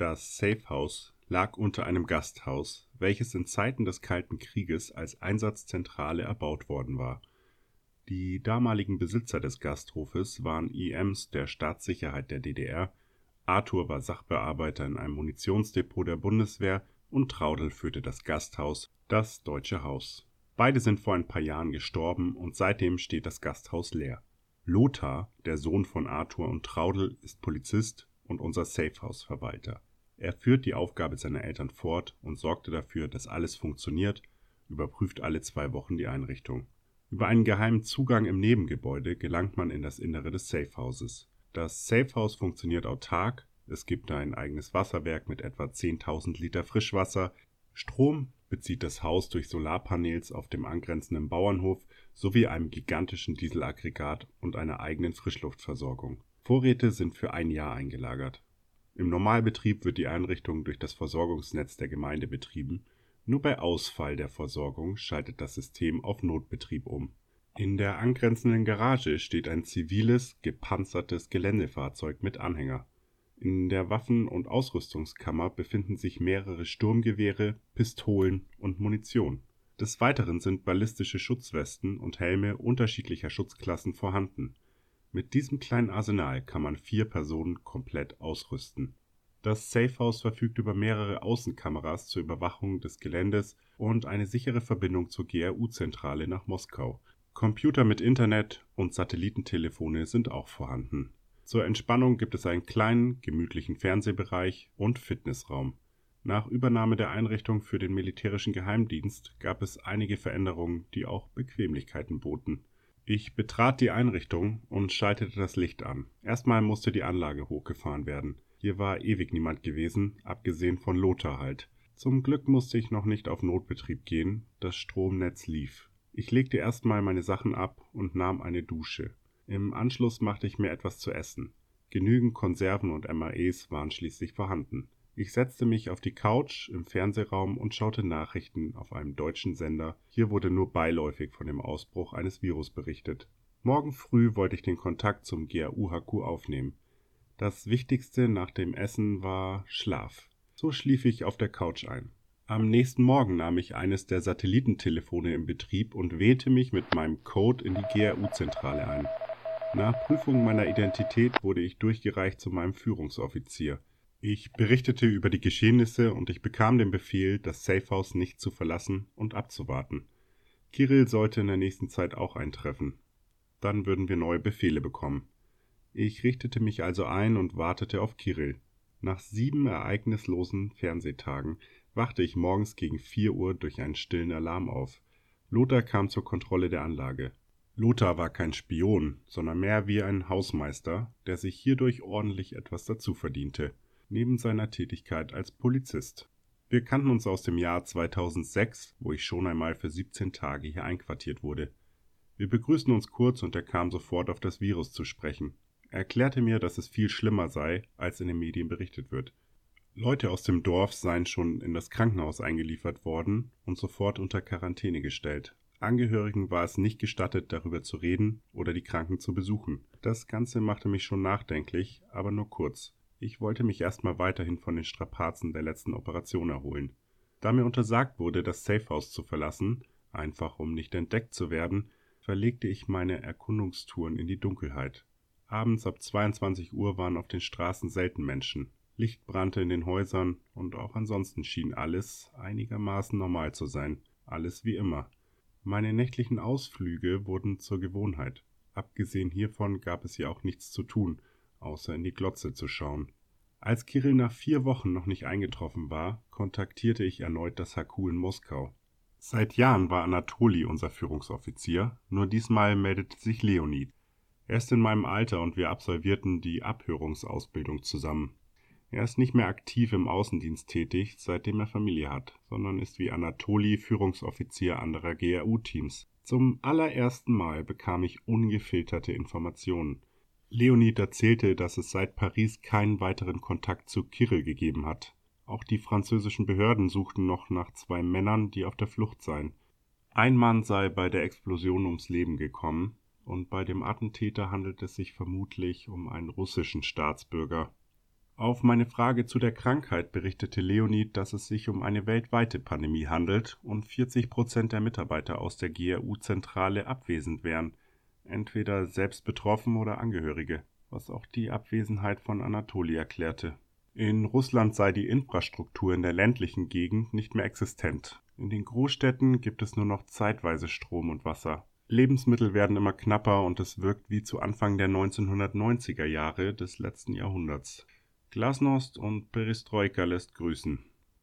Das Safe House lag unter einem Gasthaus, welches in Zeiten des Kalten Krieges als Einsatzzentrale erbaut worden war. Die damaligen Besitzer des Gasthofes waren IMs der Staatssicherheit der DDR, Arthur war Sachbearbeiter in einem Munitionsdepot der Bundeswehr und Traudel führte das Gasthaus Das Deutsche Haus. Beide sind vor ein paar Jahren gestorben und seitdem steht das Gasthaus leer. Lothar, der Sohn von Arthur und Traudel, ist Polizist und unser Safehouse-Verwalter. Er führt die Aufgabe seiner Eltern fort und sorgte dafür, dass alles funktioniert, überprüft alle zwei Wochen die Einrichtung. Über einen geheimen Zugang im Nebengebäude gelangt man in das Innere des Safehouses. Das Safehouse funktioniert autark, es gibt ein eigenes Wasserwerk mit etwa 10.000 Liter Frischwasser, Strom bezieht das Haus durch Solarpanels auf dem angrenzenden Bauernhof sowie einem gigantischen Dieselaggregat und einer eigenen Frischluftversorgung. Vorräte sind für ein Jahr eingelagert. Im Normalbetrieb wird die Einrichtung durch das Versorgungsnetz der Gemeinde betrieben, nur bei Ausfall der Versorgung schaltet das System auf Notbetrieb um. In der angrenzenden Garage steht ein ziviles, gepanzertes Geländefahrzeug mit Anhänger. In der Waffen und Ausrüstungskammer befinden sich mehrere Sturmgewehre, Pistolen und Munition. Des Weiteren sind ballistische Schutzwesten und Helme unterschiedlicher Schutzklassen vorhanden mit diesem kleinen Arsenal kann man vier Personen komplett ausrüsten. Das Safehouse verfügt über mehrere Außenkameras zur Überwachung des Geländes und eine sichere Verbindung zur GRU-Zentrale nach Moskau. Computer mit Internet und Satellitentelefone sind auch vorhanden. Zur Entspannung gibt es einen kleinen, gemütlichen Fernsehbereich und Fitnessraum. Nach Übernahme der Einrichtung für den militärischen Geheimdienst gab es einige Veränderungen, die auch Bequemlichkeiten boten ich betrat die Einrichtung und schaltete das Licht an. Erstmal musste die Anlage hochgefahren werden. Hier war ewig niemand gewesen, abgesehen von Lothar halt. Zum Glück musste ich noch nicht auf Notbetrieb gehen, das Stromnetz lief. Ich legte erstmal meine Sachen ab und nahm eine Dusche. Im Anschluss machte ich mir etwas zu essen. Genügend Konserven und MAEs waren schließlich vorhanden. Ich setzte mich auf die Couch im Fernsehraum und schaute Nachrichten auf einem deutschen Sender. Hier wurde nur beiläufig von dem Ausbruch eines Virus berichtet. Morgen früh wollte ich den Kontakt zum GAU-HQ aufnehmen. Das Wichtigste nach dem Essen war Schlaf. So schlief ich auf der Couch ein. Am nächsten Morgen nahm ich eines der Satellitentelefone in Betrieb und wählte mich mit meinem Code in die GRU-Zentrale ein. Nach Prüfung meiner Identität wurde ich durchgereicht zu meinem Führungsoffizier. Ich berichtete über die Geschehnisse und ich bekam den Befehl, das Safehouse nicht zu verlassen und abzuwarten. Kirill sollte in der nächsten Zeit auch eintreffen. Dann würden wir neue Befehle bekommen. Ich richtete mich also ein und wartete auf Kirill. Nach sieben ereignislosen Fernsehtagen wachte ich morgens gegen vier Uhr durch einen stillen Alarm auf. Lothar kam zur Kontrolle der Anlage. Lothar war kein Spion, sondern mehr wie ein Hausmeister, der sich hierdurch ordentlich etwas dazu verdiente neben seiner Tätigkeit als Polizist. Wir kannten uns aus dem Jahr 2006, wo ich schon einmal für 17 Tage hier einquartiert wurde. Wir begrüßten uns kurz und er kam sofort auf das Virus zu sprechen. Er erklärte mir, dass es viel schlimmer sei, als in den Medien berichtet wird. Leute aus dem Dorf seien schon in das Krankenhaus eingeliefert worden und sofort unter Quarantäne gestellt. Angehörigen war es nicht gestattet, darüber zu reden oder die Kranken zu besuchen. Das Ganze machte mich schon nachdenklich, aber nur kurz. Ich wollte mich erstmal weiterhin von den Strapazen der letzten Operation erholen. Da mir untersagt wurde, das Safehouse zu verlassen, einfach um nicht entdeckt zu werden, verlegte ich meine Erkundungstouren in die Dunkelheit. Abends ab 22 Uhr waren auf den Straßen selten Menschen. Licht brannte in den Häusern und auch ansonsten schien alles einigermaßen normal zu sein. Alles wie immer. Meine nächtlichen Ausflüge wurden zur Gewohnheit. Abgesehen hiervon gab es hier auch nichts zu tun, außer in die Glotze zu schauen. Als Kirill nach vier Wochen noch nicht eingetroffen war, kontaktierte ich erneut das HQ in Moskau. Seit Jahren war Anatoli unser Führungsoffizier, nur diesmal meldete sich Leonid. Er ist in meinem Alter und wir absolvierten die Abhörungsausbildung zusammen. Er ist nicht mehr aktiv im Außendienst tätig, seitdem er Familie hat, sondern ist wie Anatoli Führungsoffizier anderer GRU-Teams. Zum allerersten Mal bekam ich ungefilterte Informationen. Leonid erzählte, dass es seit Paris keinen weiteren Kontakt zu Kirill gegeben hat. Auch die französischen Behörden suchten noch nach zwei Männern, die auf der Flucht seien. Ein Mann sei bei der Explosion ums Leben gekommen, und bei dem Attentäter handelt es sich vermutlich um einen russischen Staatsbürger. Auf meine Frage zu der Krankheit berichtete Leonid, dass es sich um eine weltweite Pandemie handelt und 40 Prozent der Mitarbeiter aus der GRU-Zentrale abwesend wären, entweder selbst betroffen oder Angehörige, was auch die Abwesenheit von Anatoli erklärte. In Russland sei die Infrastruktur in der ländlichen Gegend nicht mehr existent. In den Großstädten gibt es nur noch zeitweise Strom und Wasser. Lebensmittel werden immer knapper und es wirkt wie zu Anfang der 1990er Jahre des letzten Jahrhunderts. Glasnost und Perestroika lässt grüßen.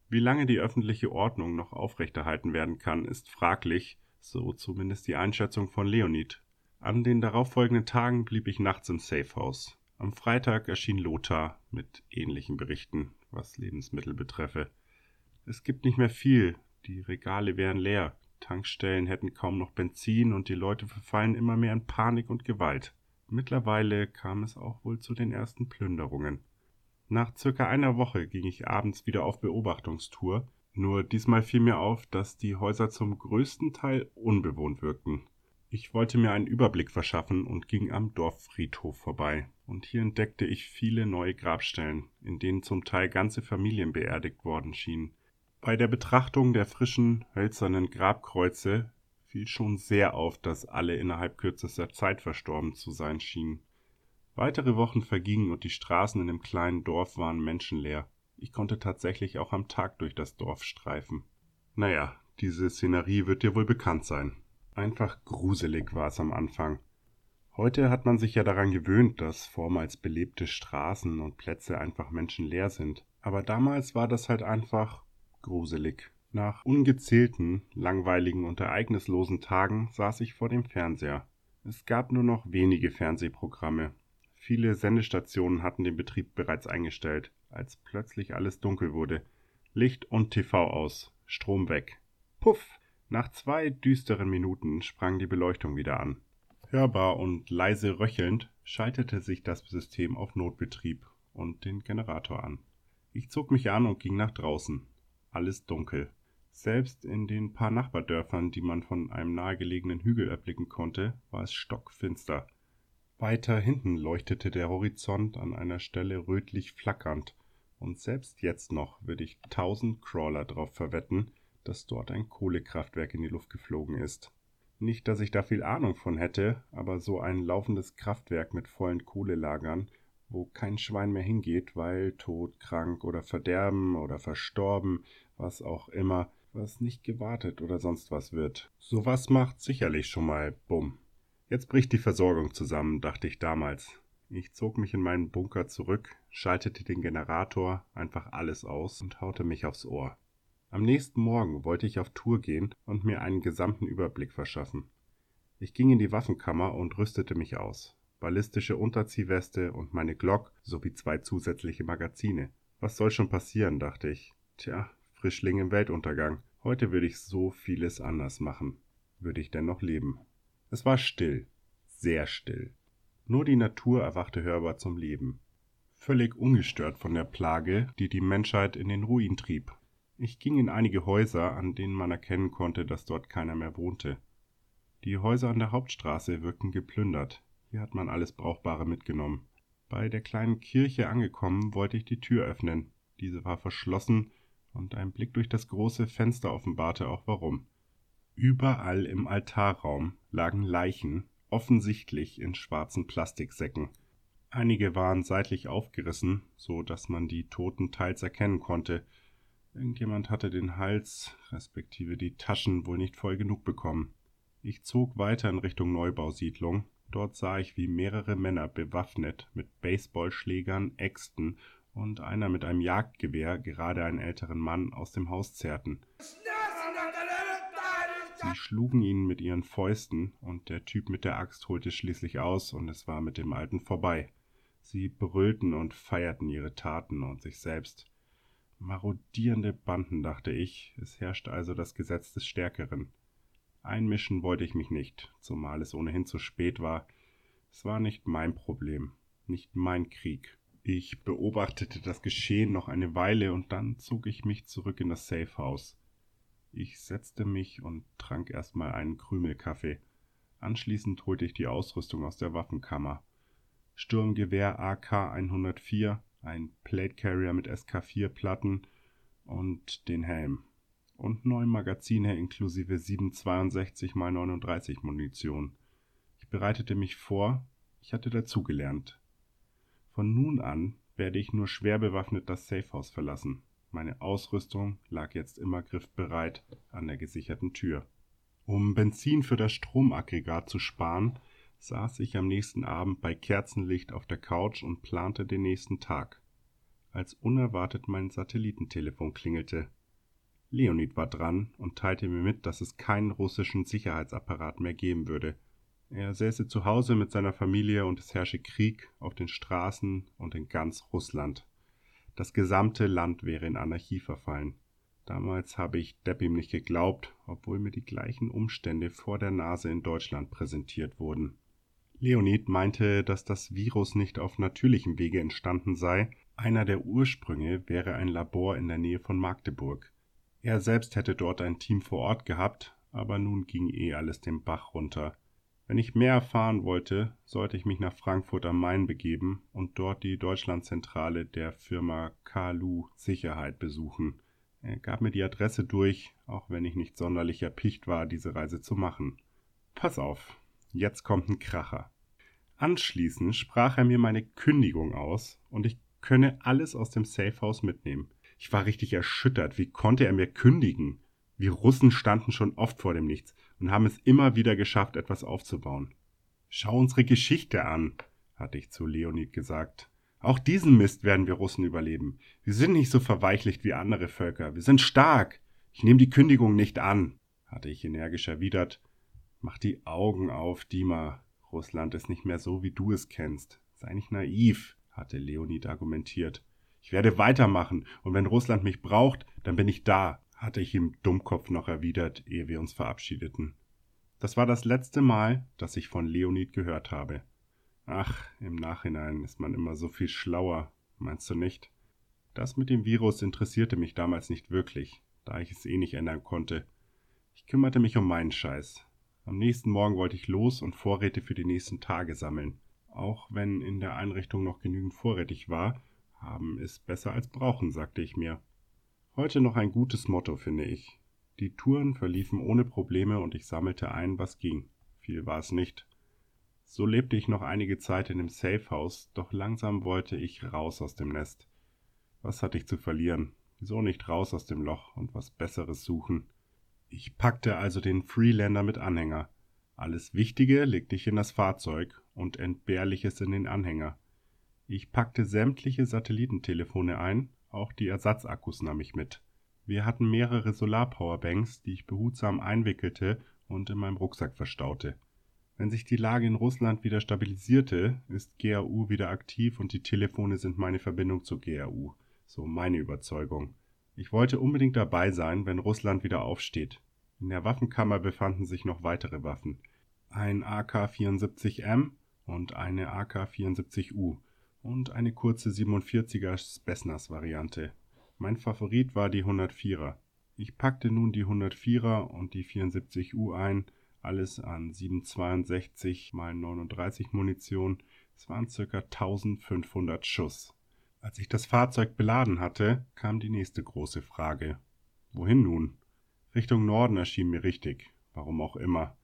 Wie lange die öffentliche Ordnung noch aufrechterhalten werden kann, ist fraglich, so zumindest die Einschätzung von Leonid. An den darauffolgenden Tagen blieb ich nachts im Safehouse. Am Freitag erschien Lothar mit ähnlichen Berichten, was Lebensmittel betreffe. Es gibt nicht mehr viel, die Regale wären leer, Tankstellen hätten kaum noch Benzin und die Leute verfallen immer mehr in Panik und Gewalt. Mittlerweile kam es auch wohl zu den ersten Plünderungen. Nach circa einer Woche ging ich abends wieder auf Beobachtungstour, nur diesmal fiel mir auf, dass die Häuser zum größten Teil unbewohnt wirkten. Ich wollte mir einen Überblick verschaffen und ging am Dorffriedhof vorbei, und hier entdeckte ich viele neue Grabstellen, in denen zum Teil ganze Familien beerdigt worden schienen. Bei der Betrachtung der frischen, hölzernen Grabkreuze fiel schon sehr auf, dass alle innerhalb kürzester Zeit verstorben zu sein schienen. Weitere Wochen vergingen und die Straßen in dem kleinen Dorf waren menschenleer. Ich konnte tatsächlich auch am Tag durch das Dorf streifen. Naja, diese Szenerie wird dir wohl bekannt sein. Einfach gruselig war es am Anfang. Heute hat man sich ja daran gewöhnt, dass vormals belebte Straßen und Plätze einfach menschenleer sind. Aber damals war das halt einfach gruselig. Nach ungezählten, langweiligen und ereignislosen Tagen saß ich vor dem Fernseher. Es gab nur noch wenige Fernsehprogramme, Viele Sendestationen hatten den Betrieb bereits eingestellt, als plötzlich alles dunkel wurde. Licht und TV aus, Strom weg. Puff! Nach zwei düsteren Minuten sprang die Beleuchtung wieder an. Hörbar und leise röchelnd schaltete sich das System auf Notbetrieb und den Generator an. Ich zog mich an und ging nach draußen. Alles dunkel. Selbst in den paar Nachbardörfern, die man von einem nahegelegenen Hügel erblicken konnte, war es stockfinster. Weiter hinten leuchtete der Horizont an einer Stelle rötlich flackernd, und selbst jetzt noch würde ich tausend Crawler drauf verwetten, dass dort ein Kohlekraftwerk in die Luft geflogen ist. Nicht, dass ich da viel Ahnung von hätte, aber so ein laufendes Kraftwerk mit vollen Kohlelagern, wo kein Schwein mehr hingeht, weil tot, krank oder verderben oder verstorben, was auch immer, was nicht gewartet oder sonst was wird. Sowas macht sicherlich schon mal Bumm. Jetzt bricht die Versorgung zusammen, dachte ich damals. Ich zog mich in meinen Bunker zurück, schaltete den Generator, einfach alles aus und haute mich aufs Ohr. Am nächsten Morgen wollte ich auf Tour gehen und mir einen gesamten Überblick verschaffen. Ich ging in die Waffenkammer und rüstete mich aus. Ballistische Unterziehweste und meine Glock sowie zwei zusätzliche Magazine. Was soll schon passieren, dachte ich. Tja, Frischling im Weltuntergang. Heute würde ich so vieles anders machen. Würde ich denn noch leben? Es war still, sehr still. Nur die Natur erwachte hörbar zum Leben. Völlig ungestört von der Plage, die die Menschheit in den Ruin trieb. Ich ging in einige Häuser, an denen man erkennen konnte, dass dort keiner mehr wohnte. Die Häuser an der Hauptstraße wirkten geplündert. Hier hat man alles Brauchbare mitgenommen. Bei der kleinen Kirche angekommen, wollte ich die Tür öffnen. Diese war verschlossen, und ein Blick durch das große Fenster offenbarte auch warum. Überall im Altarraum lagen Leichen, offensichtlich in schwarzen Plastiksäcken. Einige waren seitlich aufgerissen, so dass man die Toten teils erkennen konnte. Irgendjemand hatte den Hals, respektive die Taschen, wohl nicht voll genug bekommen. Ich zog weiter in Richtung Neubausiedlung. Dort sah ich, wie mehrere Männer bewaffnet mit Baseballschlägern, Äxten und einer mit einem Jagdgewehr gerade einen älteren Mann aus dem Haus zerrten. Sie schlugen ihn mit ihren Fäusten, und der Typ mit der Axt holte schließlich aus, und es war mit dem Alten vorbei. Sie brüllten und feierten ihre Taten und sich selbst. Marodierende Banden, dachte ich, es herrschte also das Gesetz des Stärkeren. Einmischen wollte ich mich nicht, zumal es ohnehin zu spät war. Es war nicht mein Problem, nicht mein Krieg. Ich beobachtete das Geschehen noch eine Weile und dann zog ich mich zurück in das Safehouse. Ich setzte mich und trank erstmal einen Krümelkaffee. Anschließend holte ich die Ausrüstung aus der Waffenkammer. Sturmgewehr AK 104, ein Plate Carrier mit SK4-Platten und den Helm. Und neun Magazine inklusive 762 x 39 Munition. Ich bereitete mich vor, ich hatte dazugelernt. Von nun an werde ich nur schwer bewaffnet das Safehouse verlassen. Meine Ausrüstung lag jetzt immer griffbereit an der gesicherten Tür. Um Benzin für das Stromaggregat zu sparen, saß ich am nächsten Abend bei Kerzenlicht auf der Couch und plante den nächsten Tag, als unerwartet mein Satellitentelefon klingelte. Leonid war dran und teilte mir mit, dass es keinen russischen Sicherheitsapparat mehr geben würde. Er säße zu Hause mit seiner Familie und es herrsche Krieg auf den Straßen und in ganz Russland. Das gesamte Land wäre in Anarchie verfallen. Damals habe ich Depp ihm nicht geglaubt, obwohl mir die gleichen Umstände vor der Nase in Deutschland präsentiert wurden. Leonid meinte, dass das Virus nicht auf natürlichem Wege entstanden sei, einer der Ursprünge wäre ein Labor in der Nähe von Magdeburg. Er selbst hätte dort ein Team vor Ort gehabt, aber nun ging eh alles den Bach runter. Wenn ich mehr erfahren wollte, sollte ich mich nach Frankfurt am Main begeben und dort die Deutschlandzentrale der Firma Kalu Sicherheit besuchen. Er gab mir die Adresse durch, auch wenn ich nicht sonderlich erpicht war, diese Reise zu machen. Pass auf, jetzt kommt ein Kracher. Anschließend sprach er mir meine Kündigung aus und ich könne alles aus dem Safehouse mitnehmen. Ich war richtig erschüttert. Wie konnte er mir kündigen? Wir Russen standen schon oft vor dem Nichts und haben es immer wieder geschafft, etwas aufzubauen. Schau unsere Geschichte an, hatte ich zu Leonid gesagt. Auch diesen Mist werden wir Russen überleben. Wir sind nicht so verweichlicht wie andere Völker. Wir sind stark. Ich nehme die Kündigung nicht an, hatte ich energisch erwidert. Mach die Augen auf, Dima. Russland ist nicht mehr so, wie du es kennst. Sei nicht naiv, hatte Leonid argumentiert. Ich werde weitermachen, und wenn Russland mich braucht, dann bin ich da hatte ich ihm Dummkopf noch erwidert, ehe wir uns verabschiedeten. Das war das letzte Mal, dass ich von Leonid gehört habe. Ach, im Nachhinein ist man immer so viel schlauer, meinst du nicht? Das mit dem Virus interessierte mich damals nicht wirklich, da ich es eh nicht ändern konnte. Ich kümmerte mich um meinen Scheiß. Am nächsten Morgen wollte ich los und Vorräte für die nächsten Tage sammeln. Auch wenn in der Einrichtung noch genügend vorrätig war, haben ist besser als brauchen, sagte ich mir. Heute noch ein gutes Motto, finde ich. Die Touren verliefen ohne Probleme und ich sammelte ein, was ging. Viel war es nicht. So lebte ich noch einige Zeit in dem Safehouse, doch langsam wollte ich raus aus dem Nest. Was hatte ich zu verlieren? Wieso nicht raus aus dem Loch und was Besseres suchen? Ich packte also den Freelander mit Anhänger. Alles Wichtige legte ich in das Fahrzeug und Entbehrliches in den Anhänger. Ich packte sämtliche Satellitentelefone ein auch die Ersatzakkus nahm ich mit. Wir hatten mehrere Solarpowerbanks, die ich behutsam einwickelte und in meinem Rucksack verstaute. Wenn sich die Lage in Russland wieder stabilisierte, ist GAU wieder aktiv und die Telefone sind meine Verbindung zur GAU. So meine Überzeugung. Ich wollte unbedingt dabei sein, wenn Russland wieder aufsteht. In der Waffenkammer befanden sich noch weitere Waffen. Ein AK-74M und eine AK-74U und eine kurze 47er Spessners-Variante. Mein Favorit war die 104er. Ich packte nun die 104er und die 74U ein, alles an 762 x 39 Munition. Es waren ca. 1500 Schuss. Als ich das Fahrzeug beladen hatte, kam die nächste große Frage. Wohin nun? Richtung Norden erschien mir richtig, warum auch immer.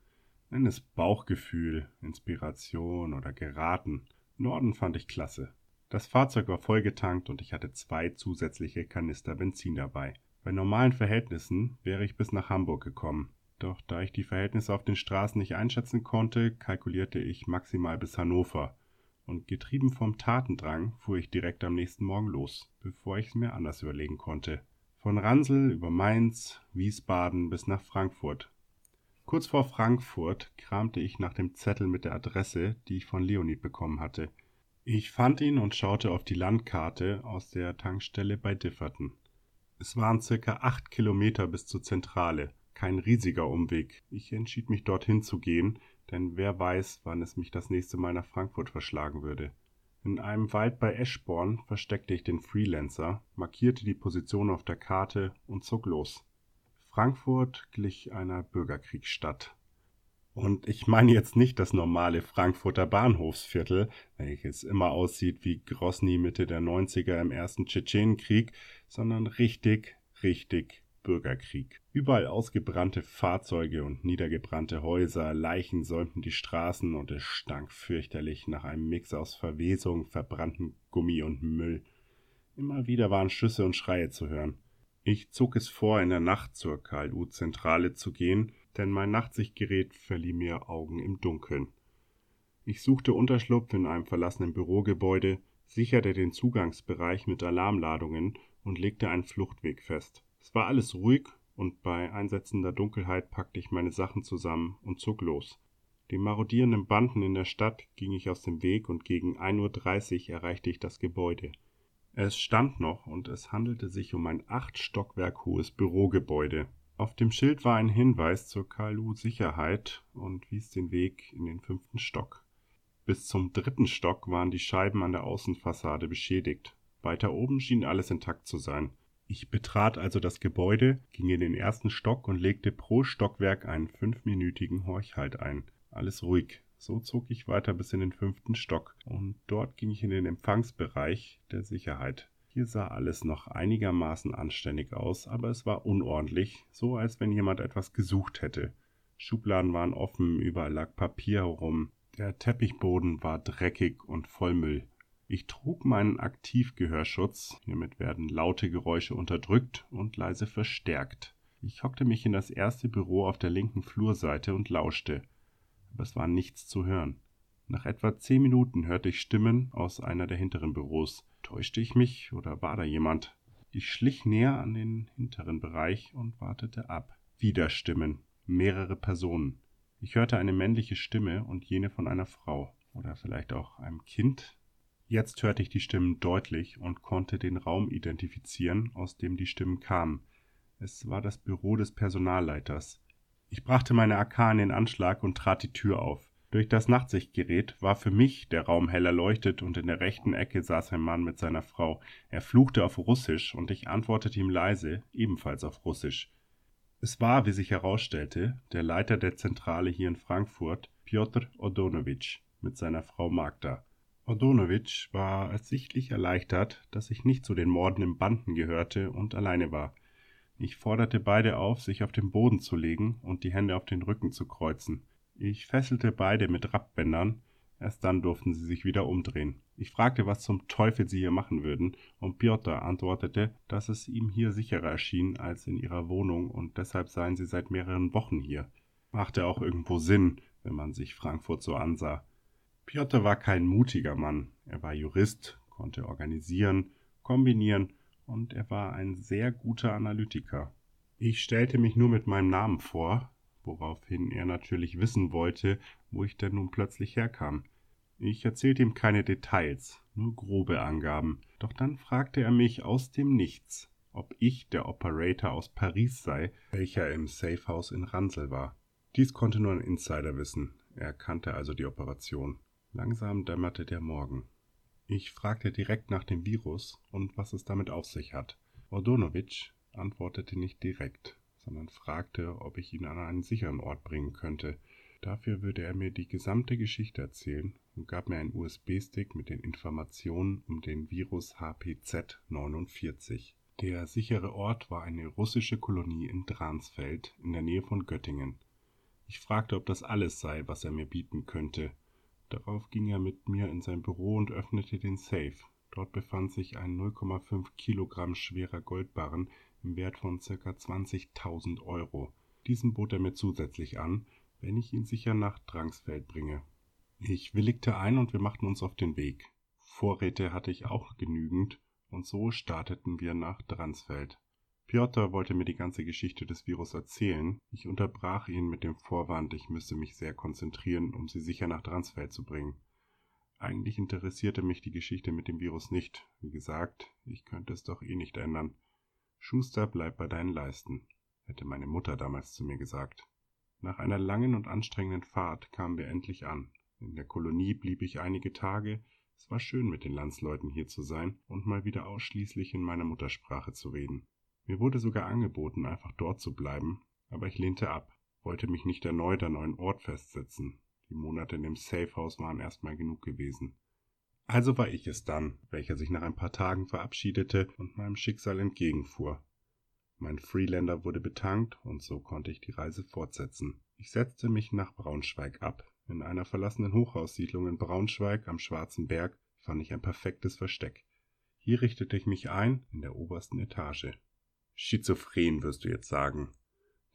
Nenn es Bauchgefühl, Inspiration oder geraten. Norden fand ich klasse. Das Fahrzeug war vollgetankt und ich hatte zwei zusätzliche Kanister Benzin dabei. Bei normalen Verhältnissen wäre ich bis nach Hamburg gekommen. Doch da ich die Verhältnisse auf den Straßen nicht einschätzen konnte, kalkulierte ich maximal bis Hannover. Und getrieben vom Tatendrang fuhr ich direkt am nächsten Morgen los, bevor ich es mir anders überlegen konnte. Von Ransel über Mainz, Wiesbaden bis nach Frankfurt. Kurz vor Frankfurt kramte ich nach dem Zettel mit der Adresse, die ich von Leonid bekommen hatte – ich fand ihn und schaute auf die Landkarte aus der Tankstelle bei Differten. Es waren circa acht Kilometer bis zur Zentrale, kein riesiger Umweg. Ich entschied mich dorthin zu gehen, denn wer weiß, wann es mich das nächste Mal nach Frankfurt verschlagen würde. In einem Wald bei Eschborn versteckte ich den Freelancer, markierte die Position auf der Karte und zog los. Frankfurt glich einer Bürgerkriegsstadt. Und ich meine jetzt nicht das normale Frankfurter Bahnhofsviertel, welches immer aussieht wie Grosny Mitte der 90er im ersten Tschetschenenkrieg, sondern richtig, richtig Bürgerkrieg. Überall ausgebrannte Fahrzeuge und niedergebrannte Häuser, Leichen säumten die Straßen und es stank fürchterlich nach einem Mix aus Verwesung, verbranntem Gummi und Müll. Immer wieder waren Schüsse und Schreie zu hören. Ich zog es vor, in der Nacht zur KLU-Zentrale zu gehen, denn mein Nachtsichtgerät verlieh mir Augen im Dunkeln. Ich suchte Unterschlupf in einem verlassenen Bürogebäude, sicherte den Zugangsbereich mit Alarmladungen und legte einen Fluchtweg fest. Es war alles ruhig und bei einsetzender Dunkelheit packte ich meine Sachen zusammen und zog los. Den marodierenden Banden in der Stadt ging ich aus dem Weg und gegen 1.30 Uhr erreichte ich das Gebäude. Es stand noch und es handelte sich um ein acht Stockwerk hohes Bürogebäude. Auf dem Schild war ein Hinweis zur KLU Sicherheit und wies den Weg in den fünften Stock. Bis zum dritten Stock waren die Scheiben an der Außenfassade beschädigt. Weiter oben schien alles intakt zu sein. Ich betrat also das Gebäude, ging in den ersten Stock und legte pro Stockwerk einen fünfminütigen Horchhalt ein. Alles ruhig. So zog ich weiter bis in den fünften Stock und dort ging ich in den Empfangsbereich der Sicherheit. Hier sah alles noch einigermaßen anständig aus, aber es war unordentlich, so als wenn jemand etwas gesucht hätte. Schubladen waren offen, überall lag Papier herum, der Teppichboden war dreckig und voll Müll. Ich trug meinen Aktivgehörschutz, hiermit werden laute Geräusche unterdrückt und leise verstärkt. Ich hockte mich in das erste Büro auf der linken Flurseite und lauschte, aber es war nichts zu hören. Nach etwa zehn Minuten hörte ich Stimmen aus einer der hinteren Büros. Täuschte ich mich oder war da jemand? Ich schlich näher an den hinteren Bereich und wartete ab. Wieder Stimmen, mehrere Personen. Ich hörte eine männliche Stimme und jene von einer Frau oder vielleicht auch einem Kind. Jetzt hörte ich die Stimmen deutlich und konnte den Raum identifizieren, aus dem die Stimmen kamen. Es war das Büro des Personalleiters. Ich brachte meine AK in den Anschlag und trat die Tür auf. Durch das Nachtsichtgerät war für mich der Raum hell erleuchtet und in der rechten Ecke saß ein Mann mit seiner Frau. Er fluchte auf Russisch und ich antwortete ihm leise, ebenfalls auf Russisch. Es war, wie sich herausstellte, der Leiter der Zentrale hier in Frankfurt, Piotr Odonowitsch, mit seiner Frau Magda. Odonowitsch war sichtlich erleichtert, dass ich nicht zu den Morden im Banden gehörte und alleine war. Ich forderte beide auf, sich auf den Boden zu legen und die Hände auf den Rücken zu kreuzen. Ich fesselte beide mit Rappbändern, erst dann durften sie sich wieder umdrehen. Ich fragte, was zum Teufel sie hier machen würden, und Piotr antwortete, dass es ihm hier sicherer erschien als in ihrer Wohnung und deshalb seien sie seit mehreren Wochen hier. Machte auch irgendwo Sinn, wenn man sich Frankfurt so ansah. Piotr war kein mutiger Mann. Er war Jurist, konnte organisieren, kombinieren und er war ein sehr guter Analytiker. Ich stellte mich nur mit meinem Namen vor, woraufhin er natürlich wissen wollte, wo ich denn nun plötzlich herkam. Ich erzählte ihm keine Details, nur grobe Angaben, doch dann fragte er mich aus dem Nichts, ob ich der Operator aus Paris sei, welcher im Safehouse in Ransel war. Dies konnte nur ein Insider wissen, er kannte also die Operation. Langsam dämmerte der Morgen. Ich fragte direkt nach dem Virus und was es damit auf sich hat. Ordonowitsch antwortete nicht direkt sondern fragte, ob ich ihn an einen sicheren Ort bringen könnte. Dafür würde er mir die gesamte Geschichte erzählen und gab mir einen USB-Stick mit den Informationen um den Virus HPZ 49. Der sichere Ort war eine russische Kolonie in Dransfeld in der Nähe von Göttingen. Ich fragte, ob das alles sei, was er mir bieten könnte. Darauf ging er mit mir in sein Büro und öffnete den Safe. Dort befand sich ein 0,5 Kilogramm schwerer Goldbarren im Wert von ca. 20.000 Euro. Diesen bot er mir zusätzlich an, wenn ich ihn sicher nach Drangsfeld bringe. Ich willigte ein und wir machten uns auf den Weg. Vorräte hatte ich auch genügend und so starteten wir nach Dransfeld. Piotr wollte mir die ganze Geschichte des Virus erzählen. Ich unterbrach ihn mit dem Vorwand, ich müsse mich sehr konzentrieren, um sie sicher nach Dransfeld zu bringen. Eigentlich interessierte mich die Geschichte mit dem Virus nicht. Wie gesagt, ich könnte es doch eh nicht ändern. Schuster, bleib bei deinen Leisten, hätte meine Mutter damals zu mir gesagt. Nach einer langen und anstrengenden Fahrt kamen wir endlich an. In der Kolonie blieb ich einige Tage. Es war schön, mit den Landsleuten hier zu sein und mal wieder ausschließlich in meiner Muttersprache zu reden. Mir wurde sogar angeboten, einfach dort zu bleiben, aber ich lehnte ab. wollte mich nicht erneut an einen Ort festsetzen. Die Monate in dem Safehouse waren erstmal genug gewesen. Also war ich es dann, welcher sich nach ein paar Tagen verabschiedete und meinem Schicksal entgegenfuhr. Mein Freelander wurde betankt und so konnte ich die Reise fortsetzen. Ich setzte mich nach Braunschweig ab. In einer verlassenen Hochhaussiedlung in Braunschweig am Schwarzen Berg fand ich ein perfektes Versteck. Hier richtete ich mich ein in der obersten Etage. Schizophren wirst du jetzt sagen.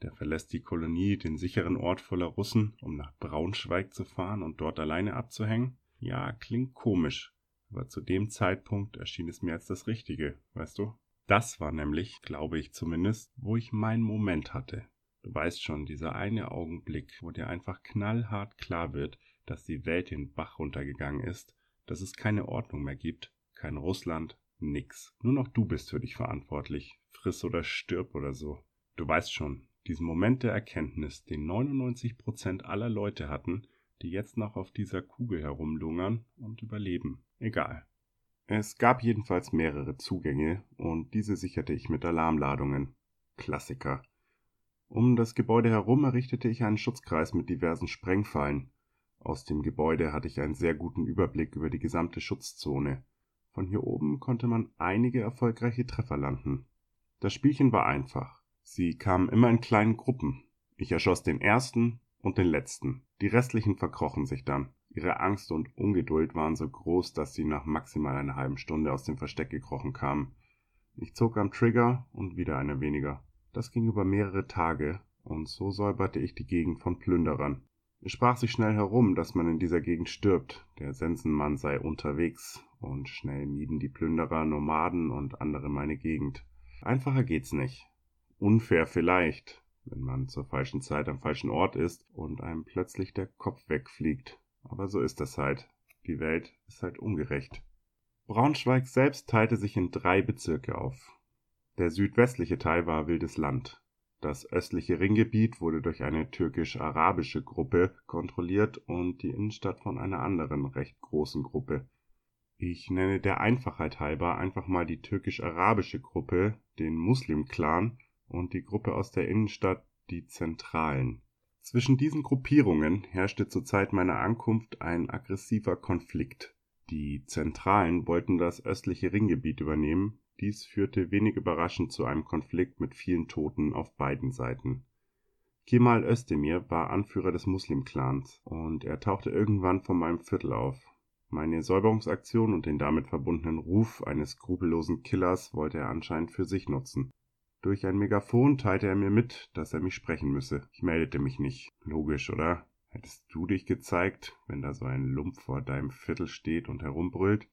Der verlässt die Kolonie, den sicheren Ort voller Russen, um nach Braunschweig zu fahren und dort alleine abzuhängen? Ja, klingt komisch, aber zu dem Zeitpunkt erschien es mir als das Richtige, weißt du? Das war nämlich, glaube ich zumindest, wo ich meinen Moment hatte. Du weißt schon, dieser eine Augenblick, wo dir einfach knallhart klar wird, dass die Welt den Bach runtergegangen ist, dass es keine Ordnung mehr gibt, kein Russland, nix. Nur noch du bist für dich verantwortlich. Friss oder stirb oder so. Du weißt schon, diesen Moment der Erkenntnis, den 99% aller Leute hatten, die jetzt noch auf dieser Kugel herumlungern und überleben. Egal. Es gab jedenfalls mehrere Zugänge und diese sicherte ich mit Alarmladungen. Klassiker. Um das Gebäude herum errichtete ich einen Schutzkreis mit diversen Sprengfallen. Aus dem Gebäude hatte ich einen sehr guten Überblick über die gesamte Schutzzone. Von hier oben konnte man einige erfolgreiche Treffer landen. Das Spielchen war einfach. Sie kamen immer in kleinen Gruppen. Ich erschoss den ersten und den letzten. Die restlichen verkrochen sich dann. Ihre Angst und Ungeduld waren so groß, dass sie nach maximal einer halben Stunde aus dem Versteck gekrochen kamen. Ich zog am Trigger und wieder eine weniger. Das ging über mehrere Tage, und so säuberte ich die Gegend von Plünderern. Es sprach sich schnell herum, dass man in dieser Gegend stirbt, der Sensenmann sei unterwegs, und schnell mieden die Plünderer, Nomaden und andere meine Gegend. Einfacher geht's nicht. Unfair vielleicht, wenn man zur falschen Zeit am falschen Ort ist und einem plötzlich der Kopf wegfliegt. Aber so ist das halt. Die Welt ist halt ungerecht. Braunschweig selbst teilte sich in drei Bezirke auf. Der südwestliche Teil war wildes Land. Das östliche Ringgebiet wurde durch eine türkisch-arabische Gruppe kontrolliert und die Innenstadt von einer anderen recht großen Gruppe. Ich nenne der Einfachheit halber einfach mal die türkisch-arabische Gruppe, den Muslim-Clan und die Gruppe aus der Innenstadt die Zentralen. Zwischen diesen Gruppierungen herrschte zur Zeit meiner Ankunft ein aggressiver Konflikt. Die Zentralen wollten das östliche Ringgebiet übernehmen, dies führte wenig überraschend zu einem Konflikt mit vielen Toten auf beiden Seiten. Kemal Özdemir war Anführer des Muslimclans und er tauchte irgendwann vor meinem Viertel auf. Meine Säuberungsaktion und den damit verbundenen Ruf eines skrupellosen Killers wollte er anscheinend für sich nutzen. Durch ein Megafon teilte er mir mit, dass er mich sprechen müsse. Ich meldete mich nicht. Logisch, oder? Hättest du dich gezeigt, wenn da so ein Lump vor deinem Viertel steht und herumbrüllt?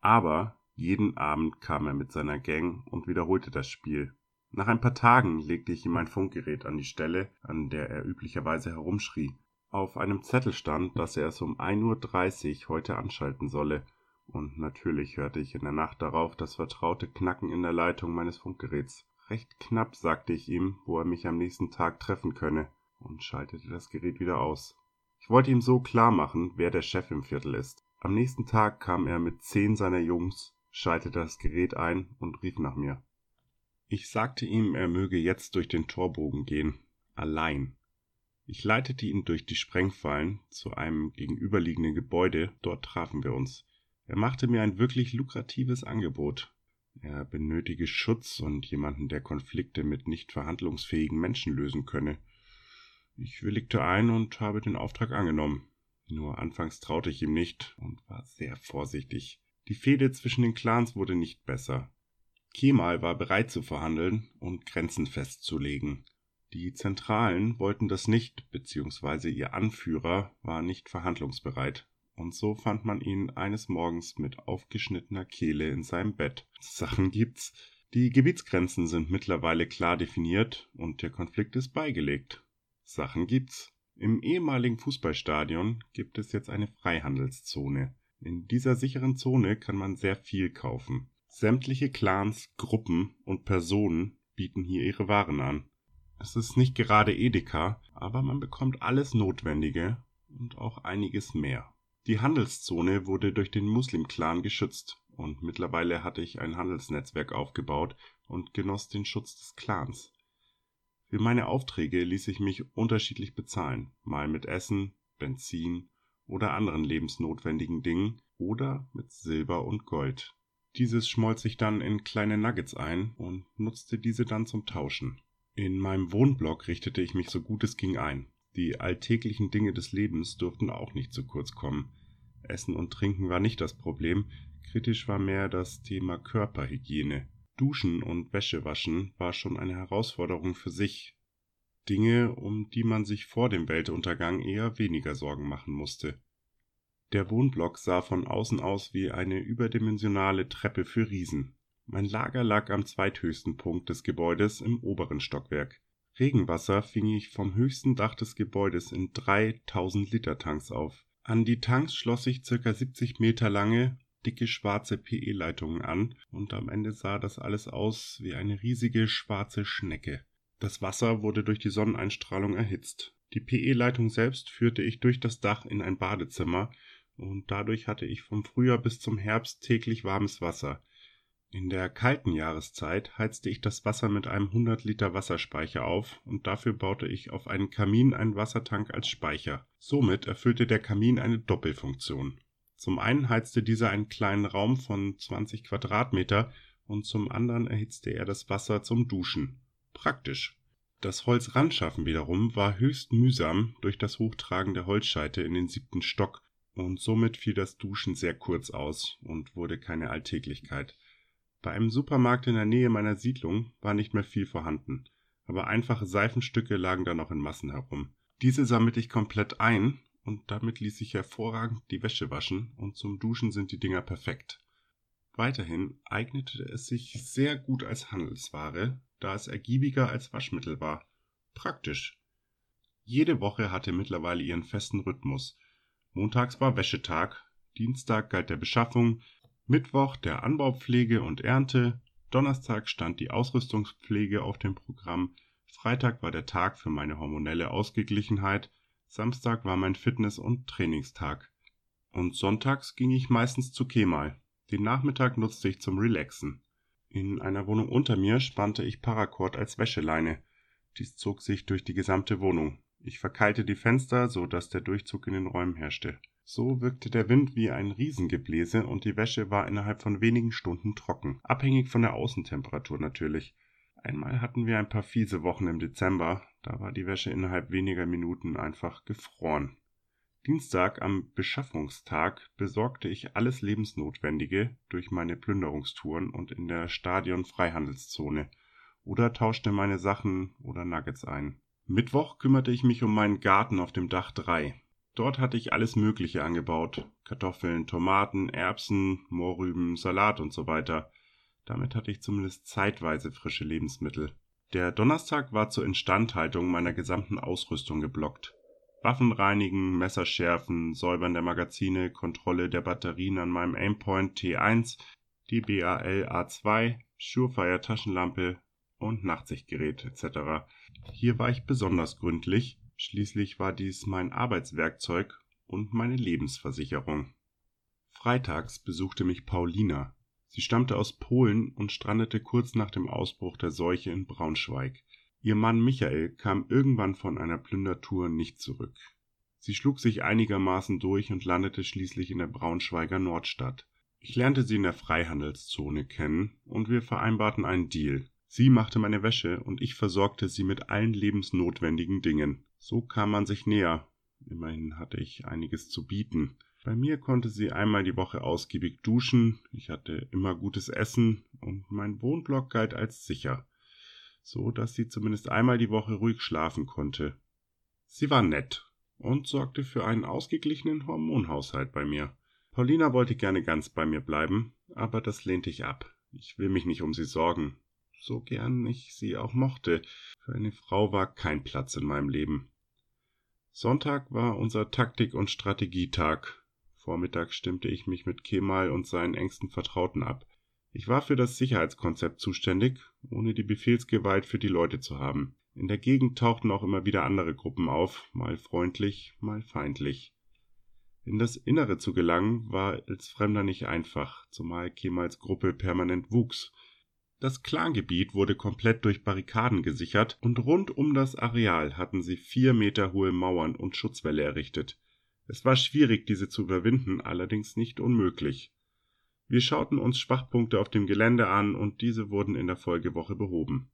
Aber jeden Abend kam er mit seiner Gang und wiederholte das Spiel. Nach ein paar Tagen legte ich ihm mein Funkgerät an die Stelle, an der er üblicherweise herumschrie. Auf einem Zettel stand, dass er es um 1.30 Uhr heute anschalten solle, und natürlich hörte ich in der Nacht darauf das vertraute Knacken in der Leitung meines Funkgeräts. Recht knapp sagte ich ihm, wo er mich am nächsten Tag treffen könne, und schaltete das Gerät wieder aus. Ich wollte ihm so klar machen, wer der Chef im Viertel ist. Am nächsten Tag kam er mit zehn seiner Jungs, schaltete das Gerät ein und rief nach mir. Ich sagte ihm, er möge jetzt durch den Torbogen gehen, allein. Ich leitete ihn durch die Sprengfallen zu einem gegenüberliegenden Gebäude, dort trafen wir uns. Er machte mir ein wirklich lukratives Angebot. Er benötige Schutz und jemanden, der Konflikte mit nicht verhandlungsfähigen Menschen lösen könne. Ich willigte ein und habe den Auftrag angenommen. Nur anfangs traute ich ihm nicht und war sehr vorsichtig. Die Fehde zwischen den Clans wurde nicht besser. Kemal war bereit zu verhandeln und Grenzen festzulegen. Die Zentralen wollten das nicht, beziehungsweise ihr Anführer war nicht verhandlungsbereit und so fand man ihn eines Morgens mit aufgeschnittener Kehle in seinem Bett. Sachen gibt's. Die Gebietsgrenzen sind mittlerweile klar definiert und der Konflikt ist beigelegt. Sachen gibt's. Im ehemaligen Fußballstadion gibt es jetzt eine Freihandelszone. In dieser sicheren Zone kann man sehr viel kaufen. Sämtliche Clans, Gruppen und Personen bieten hier ihre Waren an. Es ist nicht gerade Edeka, aber man bekommt alles Notwendige und auch einiges mehr. Die Handelszone wurde durch den Muslim-Clan geschützt und mittlerweile hatte ich ein Handelsnetzwerk aufgebaut und genoss den Schutz des Clans. Für meine Aufträge ließ ich mich unterschiedlich bezahlen, mal mit Essen, Benzin oder anderen lebensnotwendigen Dingen oder mit Silber und Gold. Dieses schmolz ich dann in kleine Nuggets ein und nutzte diese dann zum Tauschen. In meinem Wohnblock richtete ich mich so gut es ging ein. Die alltäglichen Dinge des Lebens durften auch nicht zu kurz kommen. Essen und Trinken war nicht das Problem, kritisch war mehr das Thema Körperhygiene. Duschen und Wäsche waschen war schon eine Herausforderung für sich. Dinge, um die man sich vor dem Weltuntergang eher weniger Sorgen machen musste. Der Wohnblock sah von außen aus wie eine überdimensionale Treppe für Riesen. Mein Lager lag am zweithöchsten Punkt des Gebäudes im oberen Stockwerk. Regenwasser fing ich vom höchsten Dach des Gebäudes in 3000 Liter Tanks auf. An die Tanks schloss ich circa 70 Meter lange, dicke schwarze PE-Leitungen an und am Ende sah das alles aus wie eine riesige schwarze Schnecke. Das Wasser wurde durch die Sonneneinstrahlung erhitzt. Die PE-Leitung selbst führte ich durch das Dach in ein Badezimmer und dadurch hatte ich vom Frühjahr bis zum Herbst täglich warmes Wasser. In der kalten Jahreszeit heizte ich das Wasser mit einem 100 Liter Wasserspeicher auf und dafür baute ich auf einen Kamin einen Wassertank als Speicher. Somit erfüllte der Kamin eine Doppelfunktion. Zum einen heizte dieser einen kleinen Raum von 20 Quadratmeter und zum anderen erhitzte er das Wasser zum Duschen. Praktisch. Das Holzrandschaffen wiederum war höchst mühsam durch das Hochtragen der Holzscheite in den siebten Stock und somit fiel das Duschen sehr kurz aus und wurde keine Alltäglichkeit. Bei einem Supermarkt in der Nähe meiner Siedlung war nicht mehr viel vorhanden, aber einfache Seifenstücke lagen da noch in Massen herum. Diese sammelte ich komplett ein und damit ließ sich hervorragend die Wäsche waschen und zum Duschen sind die Dinger perfekt. Weiterhin eignete es sich sehr gut als Handelsware, da es ergiebiger als Waschmittel war. Praktisch. Jede Woche hatte mittlerweile ihren festen Rhythmus. Montags war Wäschetag, Dienstag galt der Beschaffung, Mittwoch der Anbaupflege und Ernte, Donnerstag stand die Ausrüstungspflege auf dem Programm, Freitag war der Tag für meine hormonelle Ausgeglichenheit, Samstag war mein Fitness- und Trainingstag. Und sonntags ging ich meistens zu Kemal. Den Nachmittag nutzte ich zum Relaxen. In einer Wohnung unter mir spannte ich Paracord als Wäscheleine. Dies zog sich durch die gesamte Wohnung. Ich verkeilte die Fenster, so dass der Durchzug in den Räumen herrschte. So wirkte der Wind wie ein Riesengebläse und die Wäsche war innerhalb von wenigen Stunden trocken. Abhängig von der Außentemperatur natürlich. Einmal hatten wir ein paar fiese Wochen im Dezember, da war die Wäsche innerhalb weniger Minuten einfach gefroren. Dienstag am Beschaffungstag besorgte ich alles Lebensnotwendige durch meine Plünderungstouren und in der Stadion-Freihandelszone oder tauschte meine Sachen oder Nuggets ein. Mittwoch kümmerte ich mich um meinen Garten auf dem Dach 3. Dort hatte ich alles Mögliche angebaut. Kartoffeln, Tomaten, Erbsen, Mohrrüben, Salat und so weiter. Damit hatte ich zumindest zeitweise frische Lebensmittel. Der Donnerstag war zur Instandhaltung meiner gesamten Ausrüstung geblockt. Waffen reinigen, Messer schärfen, Säubern der Magazine, Kontrolle der Batterien an meinem Aimpoint T1, die BAL A2, Surefire Taschenlampe und Nachtsichtgerät etc. Hier war ich besonders gründlich, schließlich war dies mein Arbeitswerkzeug und meine Lebensversicherung. Freitags besuchte mich Paulina, Sie stammte aus Polen und strandete kurz nach dem Ausbruch der Seuche in Braunschweig. Ihr Mann Michael kam irgendwann von einer Plündertour nicht zurück. Sie schlug sich einigermaßen durch und landete schließlich in der Braunschweiger Nordstadt. Ich lernte sie in der Freihandelszone kennen und wir vereinbarten einen Deal. Sie machte meine Wäsche und ich versorgte sie mit allen lebensnotwendigen Dingen. So kam man sich näher. Immerhin hatte ich einiges zu bieten. Bei mir konnte sie einmal die Woche ausgiebig duschen, ich hatte immer gutes Essen und mein Wohnblock galt als sicher, so dass sie zumindest einmal die Woche ruhig schlafen konnte. Sie war nett und sorgte für einen ausgeglichenen Hormonhaushalt bei mir. Paulina wollte gerne ganz bei mir bleiben, aber das lehnte ich ab. Ich will mich nicht um sie sorgen. So gern ich sie auch mochte, für eine Frau war kein Platz in meinem Leben. Sonntag war unser Taktik- und Strategietag Vormittags stimmte ich mich mit Kemal und seinen engsten Vertrauten ab. Ich war für das Sicherheitskonzept zuständig, ohne die Befehlsgewalt für die Leute zu haben. In der Gegend tauchten auch immer wieder andere Gruppen auf, mal freundlich, mal feindlich. In das Innere zu gelangen war als Fremder nicht einfach, zumal Kemals Gruppe permanent wuchs. Das Clangebiet wurde komplett durch Barrikaden gesichert und rund um das Areal hatten sie vier Meter hohe Mauern und Schutzwälle errichtet. Es war schwierig, diese zu überwinden, allerdings nicht unmöglich. Wir schauten uns Schwachpunkte auf dem Gelände an und diese wurden in der Folgewoche behoben.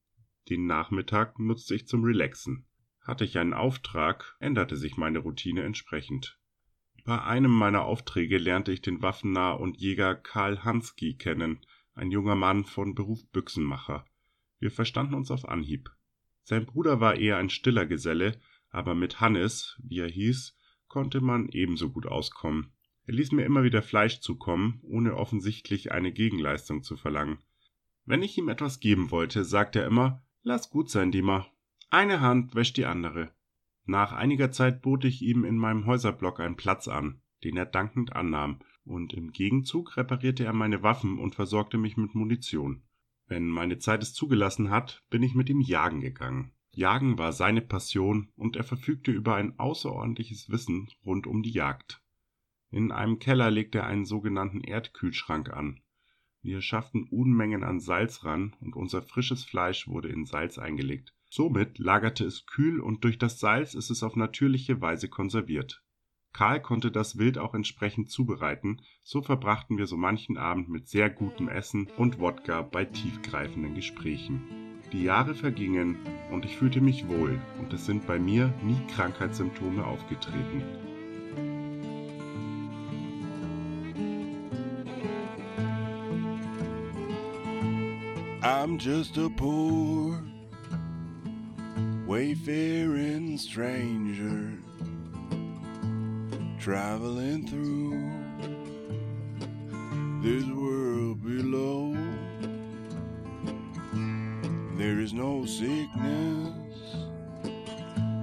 Den Nachmittag nutzte ich zum Relaxen. Hatte ich einen Auftrag, änderte sich meine Routine entsprechend. Bei einem meiner Aufträge lernte ich den Waffennah und Jäger Karl Hansky kennen, ein junger Mann von Beruf Büchsenmacher. Wir verstanden uns auf Anhieb. Sein Bruder war eher ein stiller Geselle, aber mit Hannes, wie er hieß, konnte man ebenso gut auskommen. Er ließ mir immer wieder Fleisch zukommen, ohne offensichtlich eine Gegenleistung zu verlangen. Wenn ich ihm etwas geben wollte, sagte er immer, lass gut sein, Dima. Eine Hand wäscht die andere. Nach einiger Zeit bot ich ihm in meinem Häuserblock einen Platz an, den er dankend annahm, und im Gegenzug reparierte er meine Waffen und versorgte mich mit Munition. Wenn meine Zeit es zugelassen hat, bin ich mit ihm jagen gegangen. Jagen war seine Passion und er verfügte über ein außerordentliches Wissen rund um die Jagd. In einem Keller legte er einen sogenannten Erdkühlschrank an. Wir schafften Unmengen an Salz ran und unser frisches Fleisch wurde in Salz eingelegt. Somit lagerte es kühl und durch das Salz ist es auf natürliche Weise konserviert. Karl konnte das Wild auch entsprechend zubereiten, so verbrachten wir so manchen Abend mit sehr gutem Essen und Wodka bei tiefgreifenden Gesprächen. Die Jahre vergingen und ich fühlte mich wohl und es sind bei mir nie Krankheitssymptome aufgetreten. I'm just a poor, wayfaring stranger traveling through this world below. There is no sickness,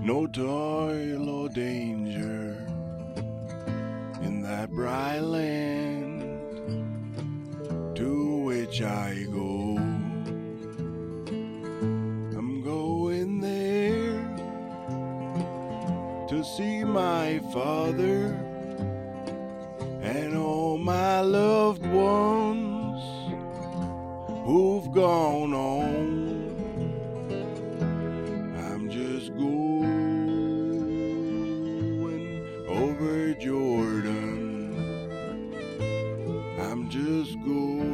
no toil or danger in that bright land to which I my father and all my loved ones who've gone on. I'm just going over Jordan. I'm just going.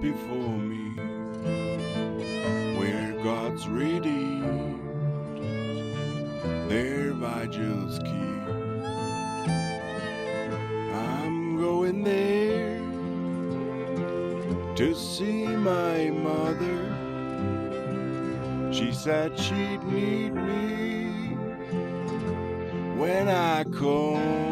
Before me where God's redeemed their vigils keep. I'm going there to see my mother. She said she'd meet me when I come.